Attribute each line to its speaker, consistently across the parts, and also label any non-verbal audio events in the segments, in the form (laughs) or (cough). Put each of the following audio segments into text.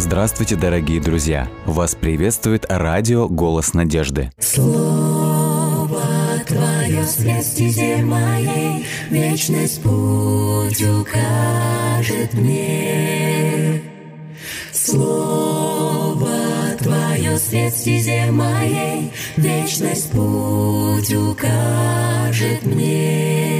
Speaker 1: Здравствуйте, дорогие друзья! Вас приветствует радио «Голос надежды».
Speaker 2: Слово Твое свет моей, Вечность путь укажет мне. Слово Твое свет моей, Вечность путь укажет мне.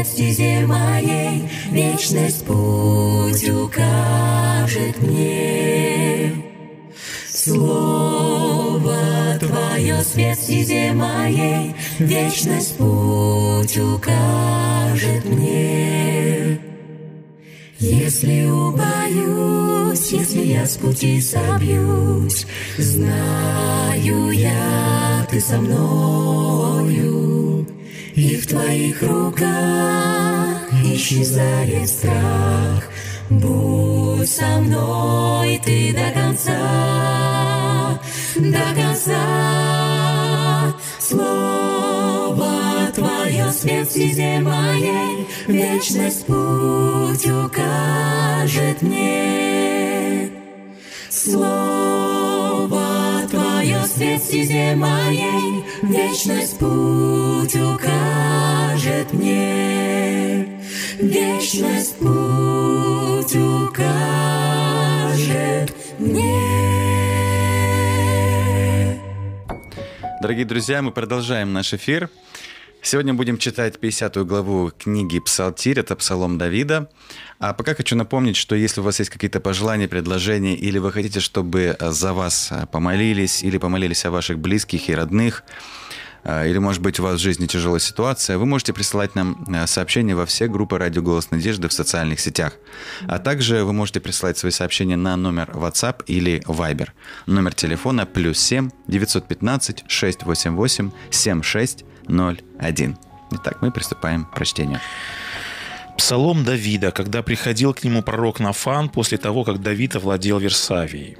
Speaker 2: Свет стезе моей, Вечность путь укажет мне. Слово Твое свет стезе моей, Вечность путь укажет мне. Если убоюсь, если я с пути собьюсь, Знаю я, Ты со мною, И в Твоих руках исчезает страх. Будь со мной Ты до конца, до конца. Слово Твое свет стезе моей, Вечность путь укажет мне. Слово Твое свет стезе моей, Вечность путь укажет Вечность путь укажет мне.
Speaker 1: Дорогие друзья, мы продолжаем наш эфир. Сегодня будем читать 50 главу книги «Псалтирь», это Псалом Давида. А пока хочу напомнить, что если у вас есть какие-то пожелания, предложения, или вы хотите, чтобы за вас помолились, или помолились о ваших близких и родных, или, может быть, у вас в жизни тяжелая ситуация, вы можете присылать нам сообщения во все группы «Радио Голос Надежды» в социальных сетях. А также вы можете присылать свои сообщения на номер WhatsApp или Viber. Номер телефона плюс 7 915 688 7601. Итак, мы приступаем к прочтению.
Speaker 3: Псалом Давида, когда приходил к нему пророк Нафан после того, как Давид овладел Версавией.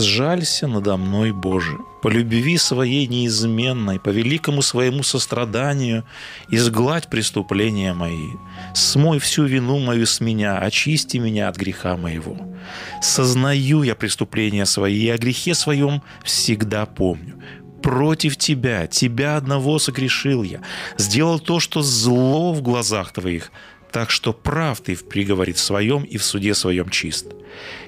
Speaker 3: «Сжалься надо мной, Боже, по любви своей неизменной, по великому своему состраданию, изгладь преступления мои, смой всю вину мою с меня, очисти меня от греха моего. Сознаю я преступления свои, и о грехе своем всегда помню. Против тебя, тебя одного согрешил я, сделал то, что зло в глазах твоих, так что прав ты в приговоре своем и в суде своем чист.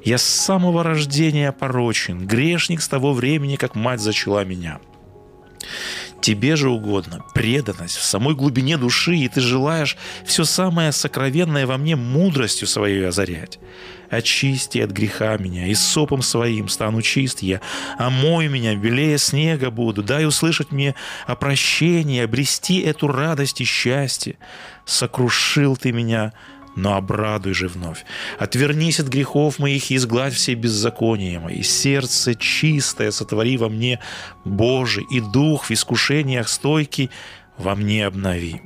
Speaker 3: Я с самого рождения порочен, грешник с того времени, как мать зачала меня. Тебе же угодно преданность в самой глубине души, и ты желаешь все самое сокровенное во мне мудростью своей озарять. Очисти от греха меня, и сопом своим стану чист я, омой меня, белее снега буду, дай услышать мне о прощении, обрести эту радость и счастье. Сокрушил ты меня, но обрадуй же вновь. Отвернись от грехов моих и изгладь все беззакония мои. Сердце чистое сотвори во мне, Боже, и дух в искушениях стойкий во мне обнови.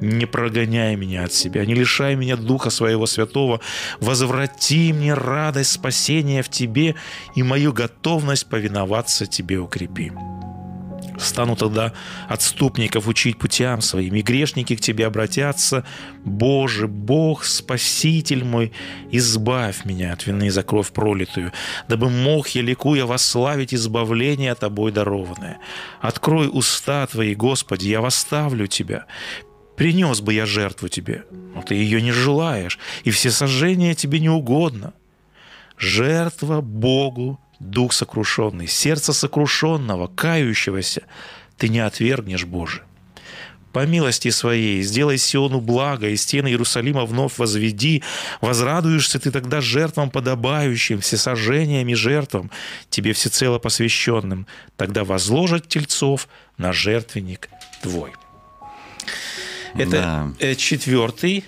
Speaker 3: Не прогоняй меня от себя, не лишай меня Духа Своего Святого, возврати мне радость спасения в Тебе и мою готовность повиноваться Тебе укрепи. Стану тогда отступников учить путям своим, и грешники к Тебе обратятся. Боже, Бог, Спаситель мой, избавь меня от вины за кровь пролитую, дабы мог я, ликуя, восславить избавление Тобой дарованное. Открой уста Твои, Господи, я восставлю Тебя. Принес бы я жертву Тебе, но Ты ее не желаешь, и все сожжения Тебе не угодно. Жертва Богу дух сокрушенный, сердце сокрушенного, кающегося, ты не отвергнешь, Боже. По милости своей сделай Сиону благо, и стены Иерусалима вновь возведи. Возрадуешься ты тогда жертвам подобающим, всесожжениям и жертвам, тебе всецело посвященным. Тогда возложат тельцов на жертвенник твой. Это
Speaker 1: Да.
Speaker 3: э, четвертый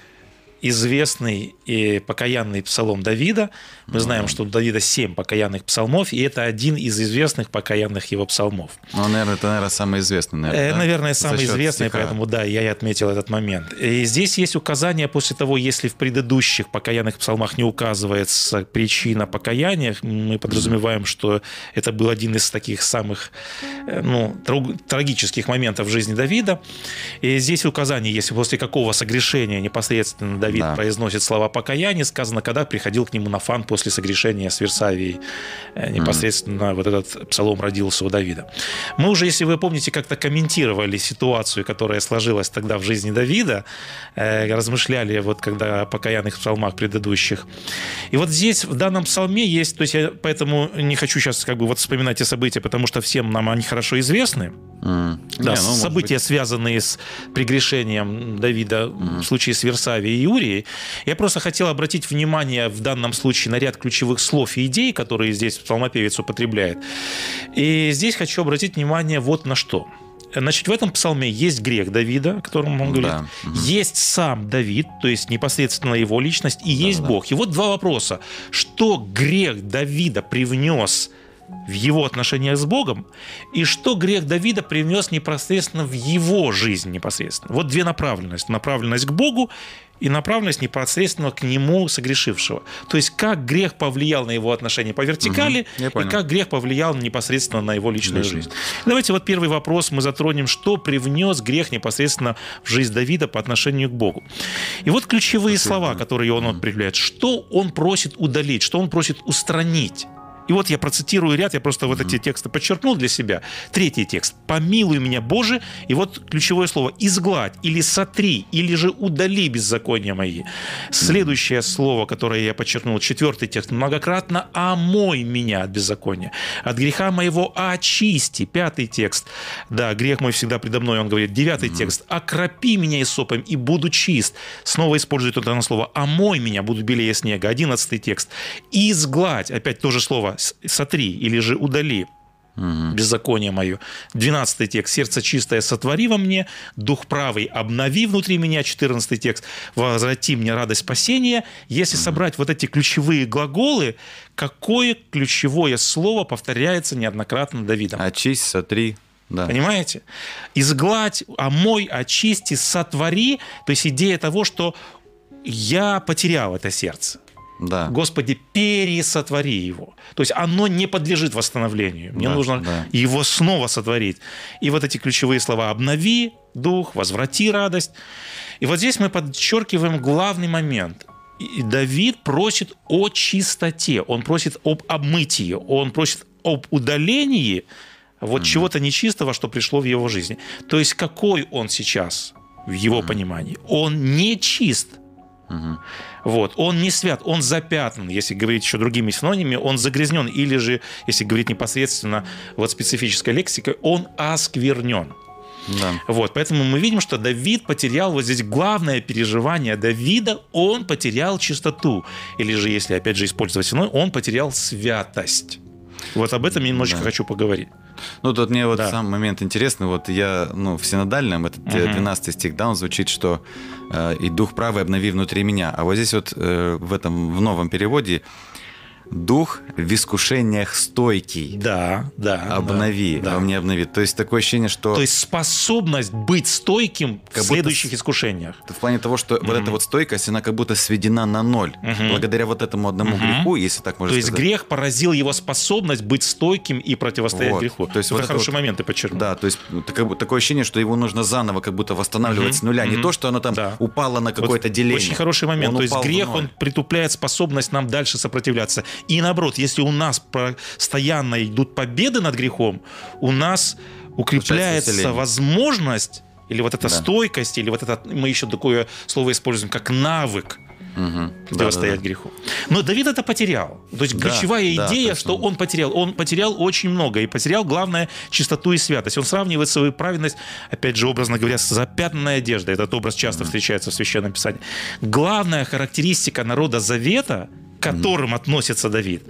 Speaker 3: известный и покаянный псалом Давида. Мы знаем, что у Давида семь покаянных псалмов, и это один из известных покаянных его псалмов.
Speaker 1: Ну, наверное, это, наверное, самый известный, наверное,
Speaker 3: Э,
Speaker 1: да?
Speaker 3: Наверное, самый известный,
Speaker 1: стиха.
Speaker 3: поэтому да, я и отметил этот момент. И здесь есть указание после того, если в предыдущих покаянных псалмах не указывается причина покаяния, мы подразумеваем, что это был один из таких самых э, ну, траг- трагических моментов в жизни Давида. И здесь указание, если после какого согрешения непосредственно Давид
Speaker 1: Да.
Speaker 3: произносит слова покаяния, сказано, когда приходил к нему Нафан после согрешения с Версавией. Э, Непосредственно вот этот псалом родился у Давида. Мы уже, если вы помните, как-то комментировали ситуацию, которая сложилась тогда в жизни Давида, э, размышляли вот когда о покаянных псалмах предыдущих. И вот здесь в данном псалме есть, то есть я поэтому не хочу сейчас как бы вот вспоминать эти события, потому что всем нам они хорошо известны.
Speaker 1: М.
Speaker 3: Да,
Speaker 1: Не, ну,
Speaker 3: события,
Speaker 1: быть,
Speaker 3: связанные с прегрешением Давида в случае с Версавией и Урией. Я просто хотел обратить внимание в данном случае на ряд ключевых слов и идей, которые здесь псалмопевец употребляет. И здесь хочу обратить внимание вот на что. Значит, в этом псалме есть грех Давида, о котором он говорит.
Speaker 1: Да.
Speaker 3: Есть сам Давид, то есть непосредственно его личность, и есть
Speaker 1: да.
Speaker 3: Бог. И вот два вопроса. Что грех Давида привнес в его отношениях с Богом, и что грех Давида привнес непосредственно в его жизнь непосредственно. Вот две направленности. Направленность к Богу и направленность непосредственно к нему согрешившего. То есть как грех повлиял на его отношения по вертикали,
Speaker 1: я
Speaker 3: и как грех повлиял непосредственно на его личную
Speaker 1: Личную.
Speaker 3: жизнь. Давайте вот первый вопрос мы затронем, что привнес грех непосредственно в жизнь Давида по отношению к Богу. И вот ключевые слова, которые он определяет. Что он просит удалить, что он просит устранить. И вот я процитирую ряд, я просто вот эти тексты подчеркнул для себя. Третий текст. «Помилуй меня, Боже». И вот ключевое слово «изгладь» или «сотри», или же «удали беззакония мои». Следующее слово, которое я подчеркнул, четвертый текст. «Многократно омой меня от беззакония, от греха моего очисти». Пятый текст. Да, грех мой всегда предо мной, он говорит. Девятый текст. «Окропи меня исопом, и буду чист». Снова использует это слово «омой меня, буду белее снега». Одиннадцатый текст. «Изгладь». Опять то же слово «с- «сотри» или же «удали» беззаконие мое. Двенадцатый текст. Сердце чистое сотвори во мне, дух правый обнови внутри меня. Четырнадцатый текст. Возврати мне радость спасения. Если собрать вот эти ключевые глаголы, какое ключевое слово повторяется неоднократно Давидом?
Speaker 1: Очисть, сотри. Да.
Speaker 3: Понимаете? Изгладь, омой, очисти, сотвори. То есть идея того, что я потерял это сердце.
Speaker 1: Да.
Speaker 3: Господи, пересотвори его. То есть оно не подлежит восстановлению. Мне
Speaker 1: Да,
Speaker 3: нужно
Speaker 1: да.
Speaker 3: его снова сотворить. И вот эти ключевые слова «обнови дух», «возврати радость». И вот здесь мы подчеркиваем главный момент. И Давид просит о чистоте, он просит об обмытии, он просит об удалении вот чего-то нечистого, что пришло в его жизни. То есть какой он сейчас в его понимании? Он не чист. Вот. Он не свят, он запятнан, если говорить еще другими синонимами, он загрязнен, или же, если говорить непосредственно вот специфической лексикой, он осквернен.
Speaker 1: Да.
Speaker 3: Вот, поэтому мы видим, что Давид потерял вот здесь главное переживание Давида, он потерял чистоту. Или же, если опять же использовать синоним, он потерял святость. Вот об этом я немножечко
Speaker 1: Да.
Speaker 3: хочу поговорить.
Speaker 1: Ну, тут мне вот
Speaker 3: Да.
Speaker 1: сам момент интересный. Вот я, ну, в синодальном, этот э,
Speaker 3: Мгм.
Speaker 1: 12 стих, да, он звучит, что э, «И дух правый обнови внутри меня». А вот здесь вот э, в этом, в новом переводе «Дух в искушениях стойкий».
Speaker 3: Да, да.
Speaker 1: Обнови,
Speaker 3: да, да.
Speaker 1: во мне обнови. То есть такое ощущение, что...
Speaker 3: То есть способность быть стойким
Speaker 1: Как
Speaker 3: в
Speaker 1: будто
Speaker 3: следующих
Speaker 1: с-
Speaker 3: искушениях.
Speaker 1: В плане того, что вот эта вот стойкость, она как будто сведена на ноль.
Speaker 3: Мгм.
Speaker 1: Благодаря вот этому одному
Speaker 3: Мгм.
Speaker 1: греху, если так можно
Speaker 3: То есть
Speaker 1: сказать.
Speaker 3: грех поразил его способность быть стойким и противостоять
Speaker 1: Вот.
Speaker 3: греху.
Speaker 1: То есть
Speaker 3: это
Speaker 1: вот
Speaker 3: хороший
Speaker 1: вот-
Speaker 3: момент, ты подчеркнул.
Speaker 1: Да, то есть как такое ощущение, что его нужно заново как будто восстанавливать
Speaker 3: Мгм,
Speaker 1: с нуля. Не
Speaker 3: мгм.
Speaker 1: то, что оно там
Speaker 3: Да.
Speaker 1: упало на
Speaker 3: Вот
Speaker 1: какое-то деление.
Speaker 3: Очень хороший момент.
Speaker 1: Он
Speaker 3: То есть грех, он притупляет способность нам дальше сопротивляться. И наоборот, если у нас постоянно идут победы над грехом, у нас укрепляется возможность или вот эта
Speaker 1: Да.
Speaker 3: стойкость, или вот это, мы еще такое слово используем, как навык
Speaker 1: Мгм.
Speaker 3: противостоять
Speaker 1: Да-да-да.
Speaker 3: греху. Но Давид это потерял. То есть
Speaker 1: Да,
Speaker 3: ключевая
Speaker 1: да,
Speaker 3: идея,
Speaker 1: то есть
Speaker 3: что
Speaker 1: он-
Speaker 3: потерял. Он потерял очень много. И потерял, главное, чистоту и святость. Он сравнивает свою праведность, опять же, образно говоря, с запятнанной одеждой. Этот образ часто встречается в Священном Писании. Главная характеристика народа Завета, которым относится Давид,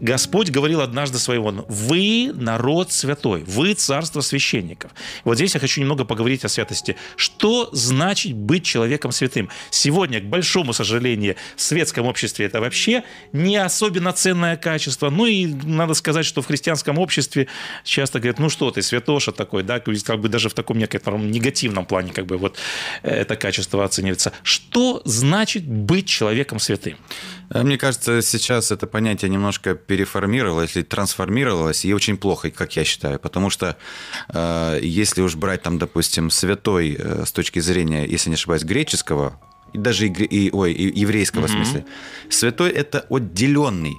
Speaker 3: Господь говорил однажды своего, вы народ святой, вы царство священников. Вот здесь я хочу немного поговорить о святости. Что значит быть человеком святым? Сегодня, к большому сожалению, в светском обществе это вообще не особенно ценное качество. Ну и надо сказать, что в христианском обществе часто говорят, ну что ты, святоша такой, да, как бы даже в таком некотором негативном плане как бы вот это качество оценивается. Что значит быть человеком святым?
Speaker 1: Мне кажется, сейчас это понятие немножко переформировалось или трансформировалось, и очень плохо, как я считаю, потому что э, если уж брать там, допустим, святой э, с точки зрения, если не ошибаюсь, греческого, и даже и, и- ой, и еврейского в смысле, святой это отделенный,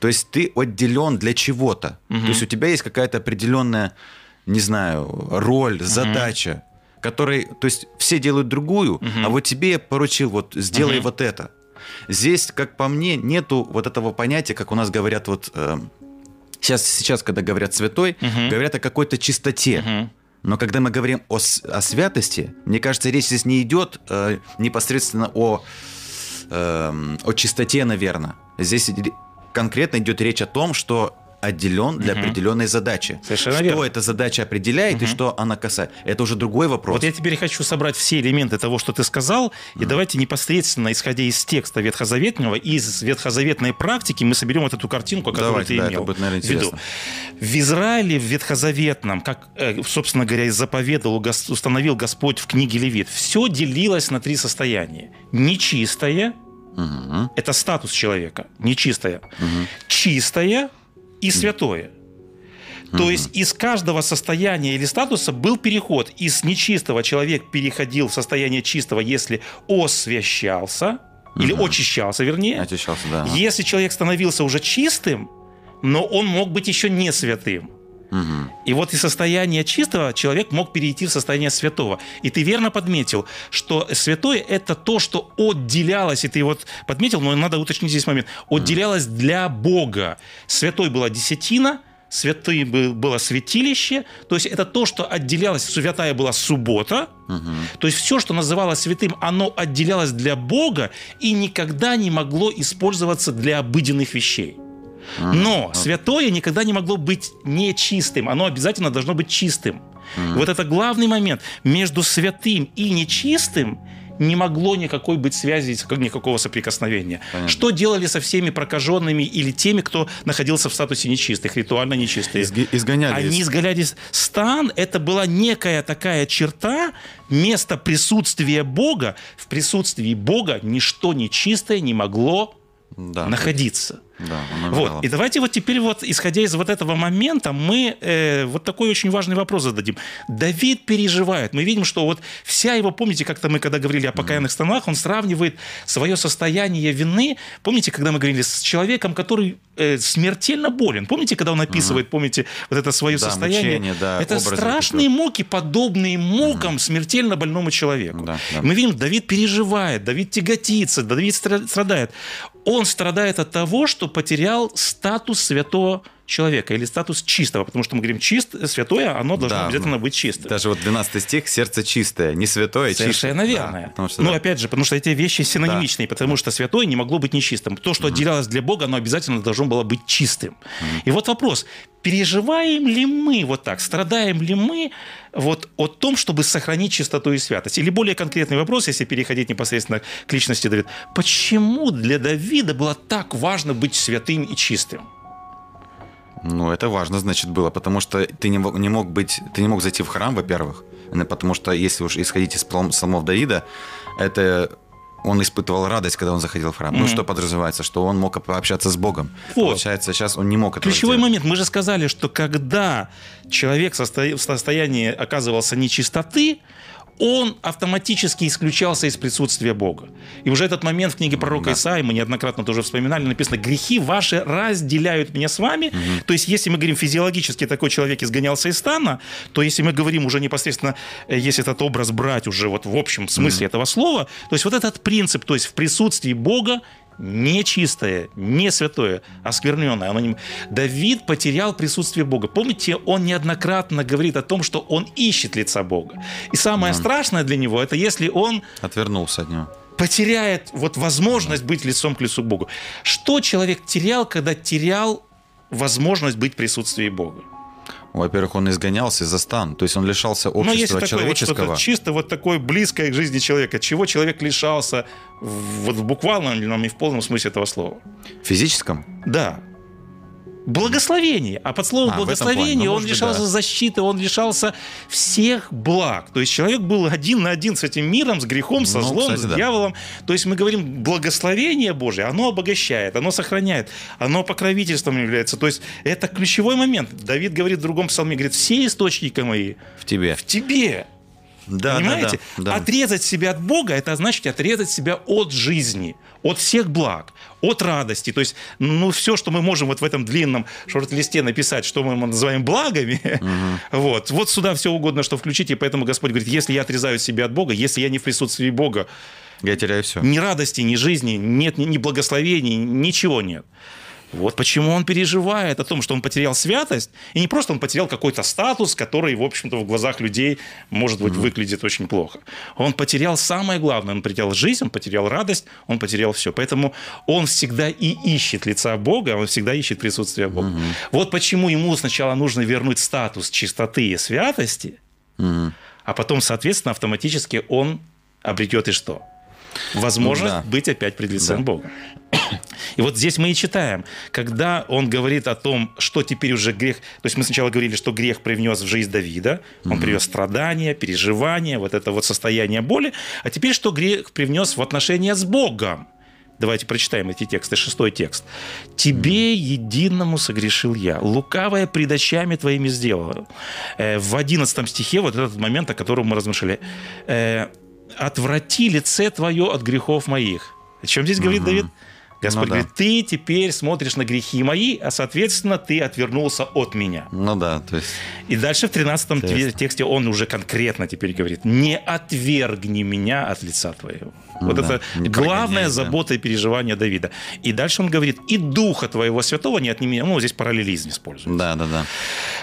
Speaker 1: то есть ты отделен для чего-то, то есть у тебя есть какая-то определенная, не знаю, роль, задача, которой, то есть все делают другую, а вот тебе я поручил вот сделай вот это. Здесь, как по мне, нету вот этого понятия, как у нас говорят вот э, сейчас, сейчас, когда говорят святой, говорят о какой-то чистоте. Но когда мы говорим о, о святости, мне кажется, речь здесь не идет э, непосредственно о, эм, о чистоте, наверное. Здесь ре- конкретно идет речь о том, что отделен для определенной задачи.
Speaker 3: Совершенно
Speaker 1: что
Speaker 3: верно.
Speaker 1: эта задача определяет и что она касается, это уже другой вопрос.
Speaker 3: Вот я теперь хочу собрать все элементы того, что ты сказал, и давайте непосредственно, исходя из текста Ветхозаветного, из ветхозаветной практики, мы соберем вот эту картинку, которую
Speaker 1: Давайте,
Speaker 3: ты
Speaker 1: да,
Speaker 3: имел
Speaker 1: это будет, наверное,
Speaker 3: в виду. В Израиле, в Ветхозаветном, как, э, собственно говоря, и заповедовал, установил Господь в книге Левит, все делилось на три состояния. Нечистое,
Speaker 1: Мгм.
Speaker 3: это статус человека, нечистое. Чистое и святое. То есть из каждого состояния или статуса был переход. Из нечистого человек переходил в состояние чистого, если освящался, или очищался, вернее.
Speaker 1: Очищался, да.
Speaker 3: Если человек становился уже чистым, но он мог быть еще не святым.
Speaker 1: Мгм.
Speaker 3: И вот из состояния чистого человек мог перейти в состояние святого. И ты верно подметил, что святое – это то, что отделялось, и ты вот подметил, но надо уточнить здесь момент, отделялось для Бога. Святой была десятина, святый был- было святилище, то есть это то, что отделялось, святая была суббота, то есть все, что называлось святым, оно отделялось для Бога и никогда не могло использоваться для обыденных вещей. Но святое никогда не могло быть нечистым. Оно обязательно должно быть чистым. Вот это главный момент. Между святым и нечистым не могло никакой быть связи, никакого соприкосновения.
Speaker 1: Понятно.
Speaker 3: Что делали со всеми прокаженными или теми, кто находился в статусе нечистых, ритуально нечистые?
Speaker 1: Изги- изгоняли
Speaker 3: Они
Speaker 1: из-
Speaker 3: изгаляли стан. Это была некая такая черта, место присутствия Бога. В присутствии Бога ничто нечистое не могло
Speaker 1: Да.
Speaker 3: находиться.
Speaker 1: Да,
Speaker 3: Вот. И давайте вот теперь вот, исходя из вот этого момента, мы э, вот такой очень важный вопрос зададим. Давид переживает. Мы видим, что вот вся его, помните, как-то мы когда говорили о покаянных станах, он сравнивает свое состояние вины, помните, когда мы говорили с человеком, который э, смертельно болен. Помните, когда он описывает, помните, вот это свое
Speaker 1: Да,
Speaker 3: состояние?
Speaker 1: мучения, да,
Speaker 3: это страшные муки, подобные мукам смертельно больному человеку.
Speaker 1: Да, да.
Speaker 3: Мы видим, Давид переживает, Давид тяготится, Давид стра- страдает. Он страдает от того, что потерял статус святого человека или статус чистого, потому что мы говорим чист, святое, оно должно
Speaker 1: Да,
Speaker 3: обязательно быть чистым.
Speaker 1: Даже вот 12 стих «Сердце чистое», не святое, а
Speaker 3: Совершенно
Speaker 1: чистое.
Speaker 3: верно.
Speaker 1: Да, потому что,
Speaker 3: ну,
Speaker 1: да.
Speaker 3: опять же, потому что эти вещи синонимичные, потому что святое не могло быть нечистым. То, что отделялось для Бога, оно обязательно должно было быть чистым. И вот вопрос, переживаем ли мы вот так, страдаем ли мы вот о том, чтобы сохранить чистоту и святость? Или более конкретный вопрос, если переходить непосредственно к личности Давида. Почему для Давида было так важно быть святым и чистым?
Speaker 1: Ну, это важно, значит, было, потому что ты не мог, не мог быть, ты не мог зайти в храм, во-первых, потому что если уж исходить из псалм- псалмов Давида, это он испытывал радость, когда он заходил в храм. Ну, что подразумевается, что он мог пообщаться с Богом.
Speaker 3: Вот.
Speaker 1: Получается, сейчас он не мог этого
Speaker 3: Ключевой
Speaker 1: сделать.
Speaker 3: момент. Мы же сказали, что когда человек в состоянии оказывался нечистоты, он автоматически исключался из присутствия Бога. И уже этот момент в книге пророка
Speaker 1: Да.
Speaker 3: Исаии, мы неоднократно тоже вспоминали, написано, грехи ваши разделяют меня с вами. То есть, если мы говорим физиологически, такой человек изгонялся из стана, то если мы говорим уже непосредственно, э, если этот образ брать уже вот в общем смысле этого слова, то есть вот этот принцип, то есть в присутствии Бога нечистое, не святое, оскверненное. Оно не... Давид потерял присутствие Бога. Помните, он неоднократно говорит о том, что он ищет лица Бога. И самое страшное для него, это если он
Speaker 1: Отвернулся от него.
Speaker 3: потеряет вот возможность быть лицом к лицу Богу. Что человек терял, когда терял возможность быть в присутствии Бога.
Speaker 1: Во-первых, он изгонялся за стан, то есть он лишался общества
Speaker 3: вот
Speaker 1: человеческого.
Speaker 3: что-то чисто вот такое близкое к жизни человека, чего человек лишался в, вот в буквальном и в полном смысле этого слова.
Speaker 1: В физическом?
Speaker 3: Да. Благословение. А под словом
Speaker 1: А,
Speaker 3: благословение.
Speaker 1: Ну,
Speaker 3: он лишался
Speaker 1: да.
Speaker 3: защиты, он лишался всех благ. То есть человек был один на один с этим миром, с грехом, со
Speaker 1: Ну,
Speaker 3: злом,
Speaker 1: кстати,
Speaker 3: с
Speaker 1: да.
Speaker 3: дьяволом. То есть мы говорим, благословение Божие, оно обогащает, оно сохраняет, оно покровительством является. То есть это ключевой момент. Давид говорит в другом псалме, говорит, все источники мои
Speaker 1: В тебе.
Speaker 3: в тебе.
Speaker 1: Да,
Speaker 3: Понимаете?
Speaker 1: да, да, да.
Speaker 3: Отрезать себя от Бога это значит отрезать себя от жизни, от всех благ, от радости. То есть, ну, все, что мы можем вот в этом длинном шорт-листе написать, что мы называем благами, (laughs) вот, вот сюда все угодно, что включить. И поэтому Господь говорит, если я отрезаю себя от Бога, если я не в присутствии Бога,
Speaker 1: Я теряю все.
Speaker 3: ни радости, ни жизни, нет ни, ни благословений, ничего нет. Вот почему он переживает о том, что он потерял святость, и не просто он потерял какой-то статус, который, в общем-то, в глазах людей, может быть, выглядит очень плохо. Он потерял самое главное, он потерял жизнь, он потерял радость, он потерял все. Поэтому он всегда и ищет лица Бога, он всегда ищет присутствие Бога. Вот почему ему сначала нужно вернуть статус чистоты и святости, а потом, соответственно, автоматически он обретет и что? Возможность
Speaker 1: Да.
Speaker 3: быть опять пред лицом
Speaker 1: Да.
Speaker 3: Бога. И вот здесь мы и читаем, когда он говорит о том, что теперь уже грех... То есть мы сначала говорили, что грех привнес в жизнь Давида, он привез страдания, переживания, вот это вот состояние боли, а теперь что грех привнес в отношения с Богом? Давайте прочитаем эти тексты. Шестой текст. «Тебе единому согрешил я, лукавое пред очами твоими сделал». Э, В одиннадцатом стихе вот этот момент, о котором мы размышляли. «Отврати лице твое от грехов моих». О чем здесь говорит Давид? Господь
Speaker 1: Ну да.
Speaker 3: говорит, ты теперь смотришь на грехи мои, а, соответственно, ты отвернулся от меня.
Speaker 1: Ну да, то есть...
Speaker 3: И дальше в 13
Speaker 1: Интересно.
Speaker 3: тексте он уже конкретно теперь говорит, не отвергни меня от лица твоего.
Speaker 1: Ну
Speaker 3: вот
Speaker 1: да,
Speaker 3: это главная
Speaker 1: прогоняй, да.
Speaker 3: забота и переживание Давида. И дальше он говорит, и духа твоего святого не отними. Ну, здесь параллелизм используется.
Speaker 1: Да, да, да.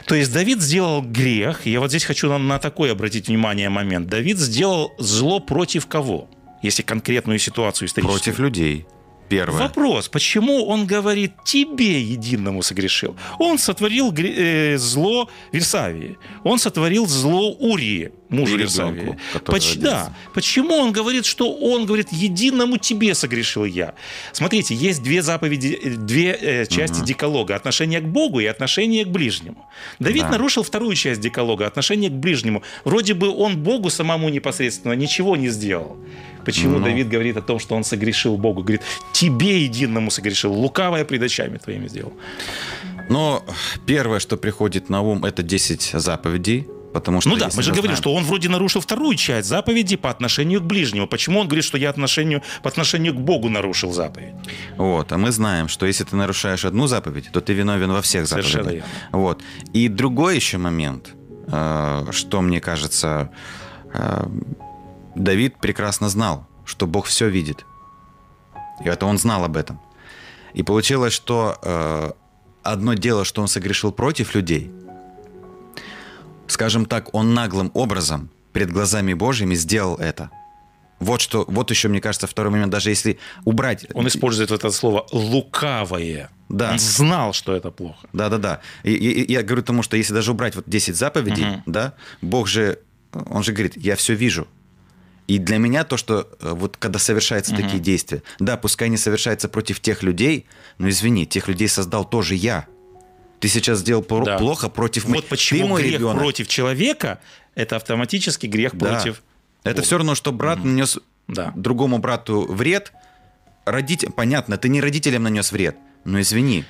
Speaker 3: То есть Давид сделал грех, я вот здесь хочу на, на такой обратить внимание момент. Давид сделал зло против кого? Если конкретную ситуацию историческую.
Speaker 1: Против людей. Первое.
Speaker 3: Вопрос, почему он говорит тебе единому согрешил? Он сотворил э, зло Версавии, он сотворил зло Урии, мужу
Speaker 1: И
Speaker 3: Версавии.
Speaker 1: ребенку, который
Speaker 3: Поч- да. Почему он говорит, что он говорит единому тебе согрешил я? Смотрите, есть две заповеди, э, две э, части декалога: отношение к Богу и отношение к ближнему. Давид
Speaker 1: Да.
Speaker 3: нарушил вторую часть декалога, отношение к ближнему. Вроде бы он Богу самому непосредственно ничего не сделал. Почему
Speaker 1: Ну.
Speaker 3: Давид говорит о том, что он согрешил Богу? Говорит, тебе единому согрешил, лукавое пред очами твоими сделал.
Speaker 1: Но первое, что приходит на ум, это 10 заповедей. Потому что
Speaker 3: ну да, мы же
Speaker 1: знаем-
Speaker 3: что он вроде нарушил вторую часть заповеди по отношению к ближнему. Почему он говорит, что я отношению, по отношению к Богу нарушил заповедь?
Speaker 1: Вот, а мы знаем, что если ты нарушаешь одну заповедь, то ты виновен во всех
Speaker 3: Совершенно
Speaker 1: заповедях.
Speaker 3: верно.
Speaker 1: Вот. И другой еще момент, э, что мне кажется, э, Давид прекрасно знал, что Бог все видит. И это он знал об этом. И получилось, что э, одно дело, что он согрешил против людей, скажем так, он наглым образом перед глазами Божьими сделал это. Вот что, вот еще, мне кажется, второй момент, даже если убрать...
Speaker 3: Он использует это слово «лукавое».
Speaker 1: Да.
Speaker 3: Он знал, что это плохо.
Speaker 1: Да-да-да. И, и- я говорю тому, что если даже убрать вот 10 заповедей,
Speaker 3: Мгм.
Speaker 1: да, Бог же, он же говорит, я все вижу. И для меня то, что э, вот когда совершаются такие действия, да, пускай не совершается против тех людей, но извини, тех людей создал тоже я. Ты сейчас сделал
Speaker 3: Да.
Speaker 1: плохо против мо-
Speaker 3: Вот
Speaker 1: Ты
Speaker 3: почему
Speaker 1: мой
Speaker 3: грех
Speaker 1: ребенок.
Speaker 3: против человека – это автоматически грех
Speaker 1: Да.
Speaker 3: против
Speaker 1: Это
Speaker 3: Бога.
Speaker 1: все равно, что брат нанес
Speaker 3: Да.
Speaker 1: другому брату вред. Родитель, понятно, ты не родителям нанес вред, но извини.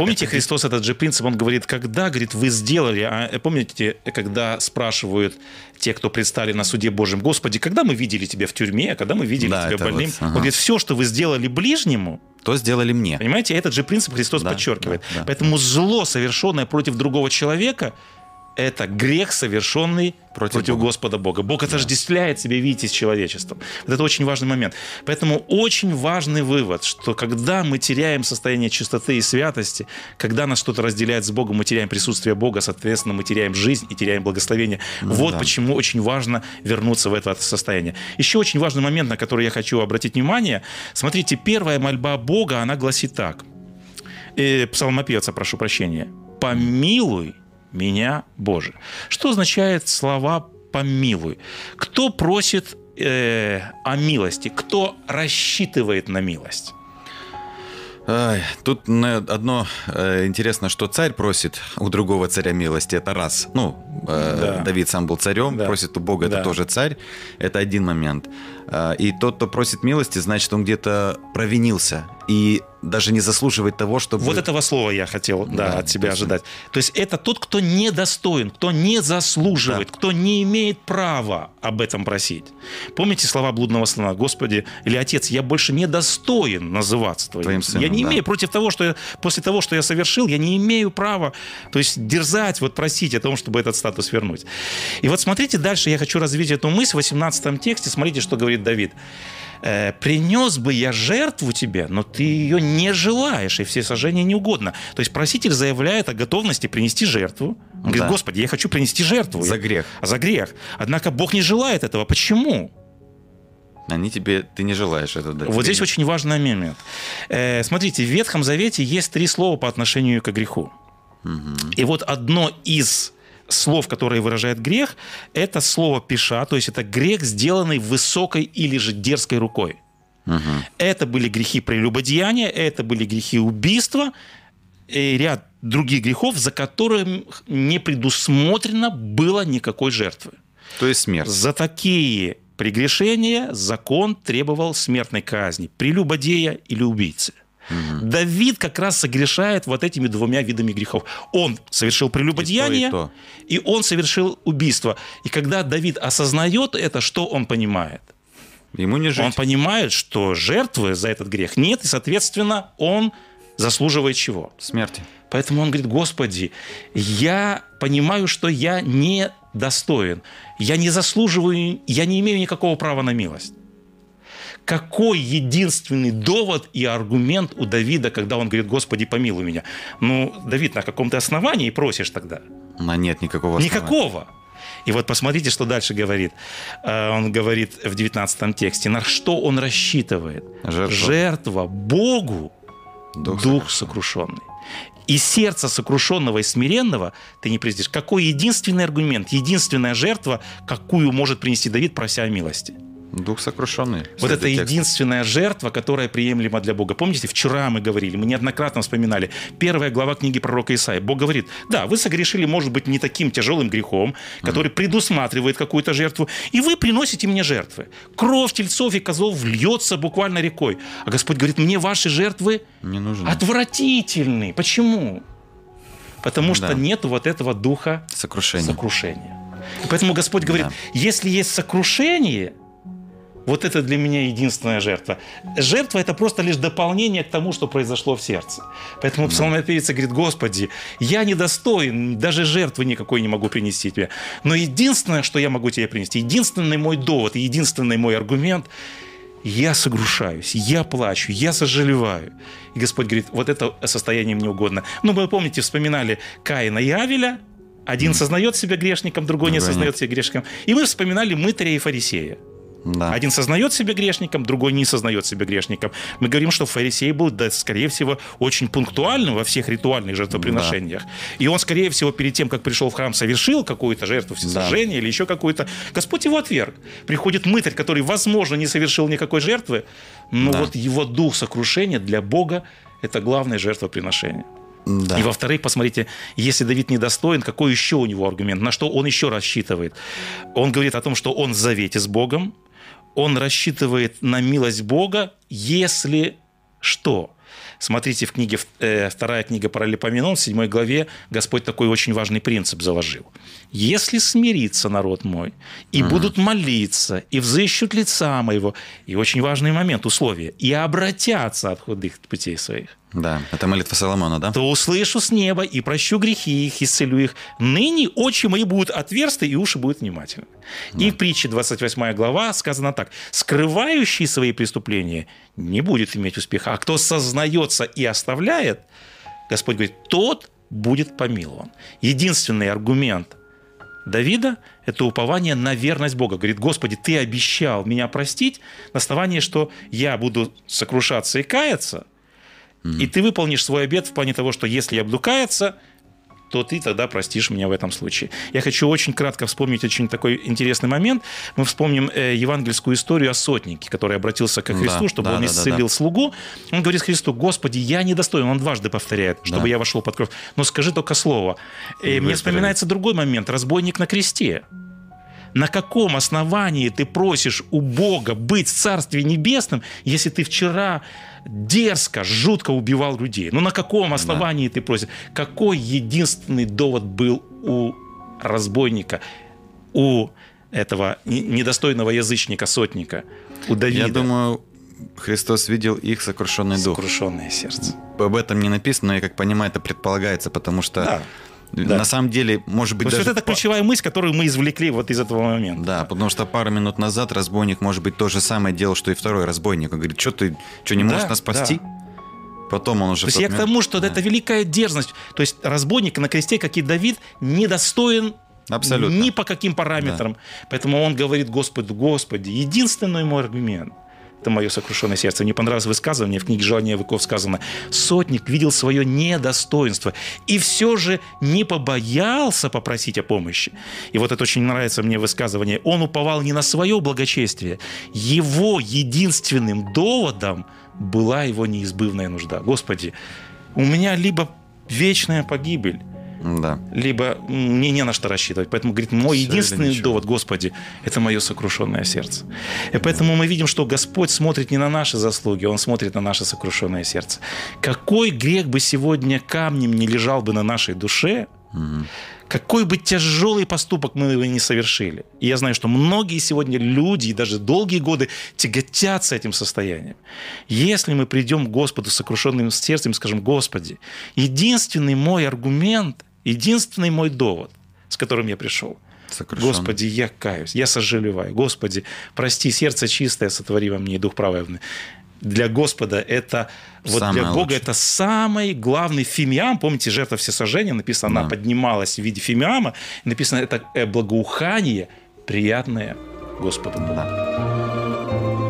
Speaker 3: Помните, Христос этот же принцип, он говорит, когда, говорит, вы сделали, а э, помните, когда спрашивают те, кто предстали на суде Божьем, Господи, когда мы видели тебя в тюрьме, а когда мы видели
Speaker 1: Да,
Speaker 3: тебя
Speaker 1: это
Speaker 3: больным?
Speaker 1: вот, ага.
Speaker 3: Он говорит, все, что вы сделали ближнему,
Speaker 1: То сделали мне.
Speaker 3: понимаете, этот же принцип Христос
Speaker 1: Да,
Speaker 3: подчеркивает.
Speaker 1: да, да.
Speaker 3: Поэтому зло, совершенное против другого человека, это грех, совершенный
Speaker 1: Против
Speaker 3: против,
Speaker 1: Бога.
Speaker 3: Господа Бога. Бог отождествляет себя, видите, с человечеством. Вот это очень важный момент. Поэтому очень важный вывод, что когда мы теряем состояние чистоты и святости, когда нас что-то разделяет с Богом, мы теряем присутствие Бога, соответственно, мы теряем жизнь и теряем благословение. вот
Speaker 1: да.
Speaker 3: почему очень важно вернуться в это состояние. Еще очень важный момент, на который я хочу обратить внимание. Смотрите, первая мольба Бога, она гласит так. э, псалмопевца, прошу прощения, «Помилуй меня, Боже». Что означает слова «помилуй»? Кто просит э, о милости? Кто рассчитывает на милость?
Speaker 1: Тут одно э, интересно, что царь просит у другого царя милости, это раз. Ну, э,
Speaker 3: Да.
Speaker 1: Давид сам был царем,
Speaker 3: Да.
Speaker 1: просит у Бога,
Speaker 3: Да.
Speaker 1: это тоже царь, это один момент. А, и тот, кто просит милости, значит, он где-то провинился и даже не заслуживает того, чтобы...
Speaker 3: Вот этого слова я хотел да,
Speaker 1: Да,
Speaker 3: от себя
Speaker 1: то есть-
Speaker 3: ожидать. То есть это тот, кто недостоин, кто не заслуживает, кто не имеет права об этом просить. Помните слова блудного слона? Господи, или Отец, я больше не достоин называться Твоим,
Speaker 1: Твоим сыном,
Speaker 3: Я не
Speaker 1: да.
Speaker 3: имею против того, что я, после того, что я совершил, я не имею права, то есть дерзать, вот просить о том, чтобы этот статус вернуть. И вот смотрите дальше, я хочу развить эту мысль в 18 тексте. Смотрите, что говорит Давид. «Э, принес бы я жертву тебе, но ты ее не желаешь, и все сожжения не угодно. То есть проситель заявляет о готовности принести жертву. Он говорит,
Speaker 1: Да.
Speaker 3: Господи, я хочу принести жертву.
Speaker 1: За грех.
Speaker 3: За грех. Однако Бог не желает этого. Почему?
Speaker 1: Они тебе... Ты не желаешь это дать.
Speaker 3: Вот здесь очень важный момент. Э, смотрите, в Ветхом Завете есть три слова по отношению к греху. И вот одно из слов, которое выражает грех, это слово пиша, то есть это грех, сделанный высокой или же дерзкой рукой.
Speaker 1: Мгм.
Speaker 3: Это были грехи прелюбодеяния, это были грехи убийства и ряд других грехов, за которым не предусмотрено было никакой жертвы.
Speaker 1: То есть смерть.
Speaker 3: За такие прегрешения закон требовал смертной казни прелюбодея или убийцы. Давид как раз согрешает вот этими двумя видами грехов. Он совершил прелюбодеяние,
Speaker 1: И то,
Speaker 3: и он совершил убийство. И когда Давид осознает это, что он понимает?
Speaker 1: Ему не жить.
Speaker 3: Он понимает, что жертвы за этот грех нет, и, соответственно, он заслуживает чего?
Speaker 1: Смерти.
Speaker 3: Поэтому он говорит, Господи, я понимаю, что я не достоин, я не заслуживаю, я не имею никакого права на милость. Какой единственный довод и аргумент у Давида, когда он говорит, Господи, помилуй меня? Ну, Давид, на каком ты основании просишь тогда?
Speaker 1: Но нет никакого основания.
Speaker 3: Никакого. И вот посмотрите, что дальше говорит. Э, Он говорит в 19 тексте, на что он рассчитывает?
Speaker 1: Жертва.
Speaker 3: Жертва Богу
Speaker 1: Дух
Speaker 3: дух, сокрушенный. И сердце сокрушенного и смиренного ты не презришь. Какой единственный аргумент, единственная жертва, какую может принести Давид, прося о милости?
Speaker 1: Дух сокрушенный.
Speaker 3: Вот это
Speaker 1: текста.
Speaker 3: единственная жертва, которая приемлема для Бога. Помните, вчера мы говорили, мы неоднократно вспоминали, первая глава книги пророка Исаия. Бог говорит, да, вы согрешили, может быть, не таким тяжелым грехом, который предусматривает какую-то жертву, и вы приносите мне жертвы. Кровь тельцов и козлов льется буквально рекой. А Господь говорит, мне ваши жертвы
Speaker 1: Не нужен.
Speaker 3: отвратительны. Почему? Потому
Speaker 1: Да.
Speaker 3: что нету вот этого духа сокрушения. И поэтому Господь говорит,
Speaker 1: Да.
Speaker 3: если есть сокрушение, вот это для меня единственная жертва. Жертва – это просто лишь дополнение к тому, что произошло в сердце. Поэтому псалмопевец говорит, Господи, я недостоин, даже жертвы никакой не могу принести тебе. Но единственное, что я могу тебе принести, единственный мой довод, единственный мой аргумент – я согрушаюсь, я плачу, я сожалеваю. И Господь говорит, вот это состояние мне угодно. Ну, вы помните, вспоминали Каина и Авеля. Один сознает себя грешником, другой не сознает себя грешником. И мы вспоминали мытаря и фарисея.
Speaker 1: Да.
Speaker 3: Один сознает себя грешником, другой не сознает себя грешником. Мы говорим, что фарисей был, да, скорее всего, очень пунктуальным во всех ритуальных жертвоприношениях. И он, скорее всего, перед тем, как пришел в храм, совершил какую-то жертву всесожжения или еще какую-то. Господь его отверг. Приходит мытарь, который, возможно, не совершил никакой жертвы, но
Speaker 1: Да.
Speaker 3: вот его дух сокрушения для Бога – это главное жертвоприношение.
Speaker 1: Да.
Speaker 3: И во-вторых, посмотрите, если Давид недостоин, какой еще у него аргумент, на что он еще рассчитывает? Он говорит о том, что он в завете с Богом, он рассчитывает на милость Бога, если что? Смотрите, в книге, э, вторая книга Паралипоменон, в 7 главе, Господь такой очень важный принцип заложил. «Если смирится народ мой, и будут молиться, и взыщут лица моего», и очень важный момент, условие, «и обратятся от худых путей своих,
Speaker 1: Да. Это молитва Соломона, да?
Speaker 3: то услышу с неба и прощу грехи их, исцелю их. Ныне очи мои будут отверсты, и уши будут внимательны. И в притче 28 глава сказано так. «Скрывающий свои преступления не будет иметь успеха, а кто сознается и оставляет, Господь говорит, тот будет помилован». Единственный аргумент Давида – это упование на верность Бога. Говорит, Господи, Ты обещал меня простить на основании, что я буду сокрушаться и каяться, И ты выполнишь свой обет в плане того, что если я буду каяться, то ты тогда простишь меня в этом случае. Я хочу очень кратко вспомнить очень такой интересный момент. Мы вспомним э, евангельскую историю о сотнике, который обратился к Христу,
Speaker 1: Да,
Speaker 3: чтобы
Speaker 1: да,
Speaker 3: он
Speaker 1: да,
Speaker 3: исцелил
Speaker 1: да,
Speaker 3: слугу. Он говорит Христу, Господи, я недостоин. Он дважды повторяет, чтобы
Speaker 1: Да.
Speaker 3: я вошел под кровь. Но скажи только слово. И мне вспоминается другой момент. Разбойник на кресте. На каком основании ты просишь у Бога быть в Царстве Небесном, если ты вчера дерзко, жутко убивал людей? Ну на каком основании ты просишь? Какой единственный довод был у разбойника, у этого не- недостойного язычника, сотника, у Давида?
Speaker 1: Я думаю, Христос видел их сокрушенный дух.
Speaker 3: Сокрушенное сердце.
Speaker 1: Об этом не написано, но я как понимаю, это предполагается, потому что
Speaker 3: Да. Да.
Speaker 1: на самом деле, может быть,
Speaker 3: То
Speaker 1: даже
Speaker 3: это ключевая мысль, которую мы извлекли вот из этого момента.
Speaker 1: Да, потому что пару минут назад разбойник, может быть, то же самое делал, что и второй разбойник. Он говорит, что ты, что не
Speaker 3: Да,
Speaker 1: можешь нас спасти? Потом он уже...
Speaker 3: То есть я к тому, что
Speaker 1: Да.
Speaker 3: это великая дерзность. То есть разбойник на кресте, как и Давид, недостоин
Speaker 1: Абсолютно.
Speaker 3: ни по каким параметрам. Поэтому он говорит Господу, Господи, единственный мой аргумент – это мое сокрушенное сердце. Мне понравилось высказывание в книге «Желание веков» сказано. Сотник видел свое недостоинство и все же не побоялся попросить о помощи. И вот это очень нравится мне высказывание. Он уповал не на свое благочестие. Его единственным доводом была его неизбывная нужда. Господи, у меня либо вечная погибель,
Speaker 1: Да.
Speaker 3: либо мне не на что рассчитывать. Поэтому, говорит, мой
Speaker 1: или
Speaker 3: единственный довод, Господи, это мое сокрушенное сердце. И поэтому мы видим, что Господь смотрит не на наши заслуги, Он смотрит на наше сокрушенное сердце. Какой грех бы сегодня камнем не лежал бы на нашей душе, какой бы тяжелый поступок мы его не совершили. И я знаю, что многие сегодня люди, и даже долгие годы, тяготятся этим состоянием. Если мы придем к Господу с сокрушенным сердцем и скажем, Господи, единственный мой аргумент, единственный мой довод, с которым я пришел,
Speaker 1: Сокрушен.
Speaker 3: Господи, я каюсь, я сожалеваю. Господи, прости, сердце чистое сотвори во мне и дух праведный. Для Господа это, вот
Speaker 1: Самое
Speaker 3: для Бога
Speaker 1: лучшее.
Speaker 3: это самый главный фимиам. Помните, жертва всесожжения, написано, она
Speaker 1: Да.
Speaker 3: поднималась в виде фимиама. И написано, это благоухание, приятное Господу Богу.
Speaker 1: Да.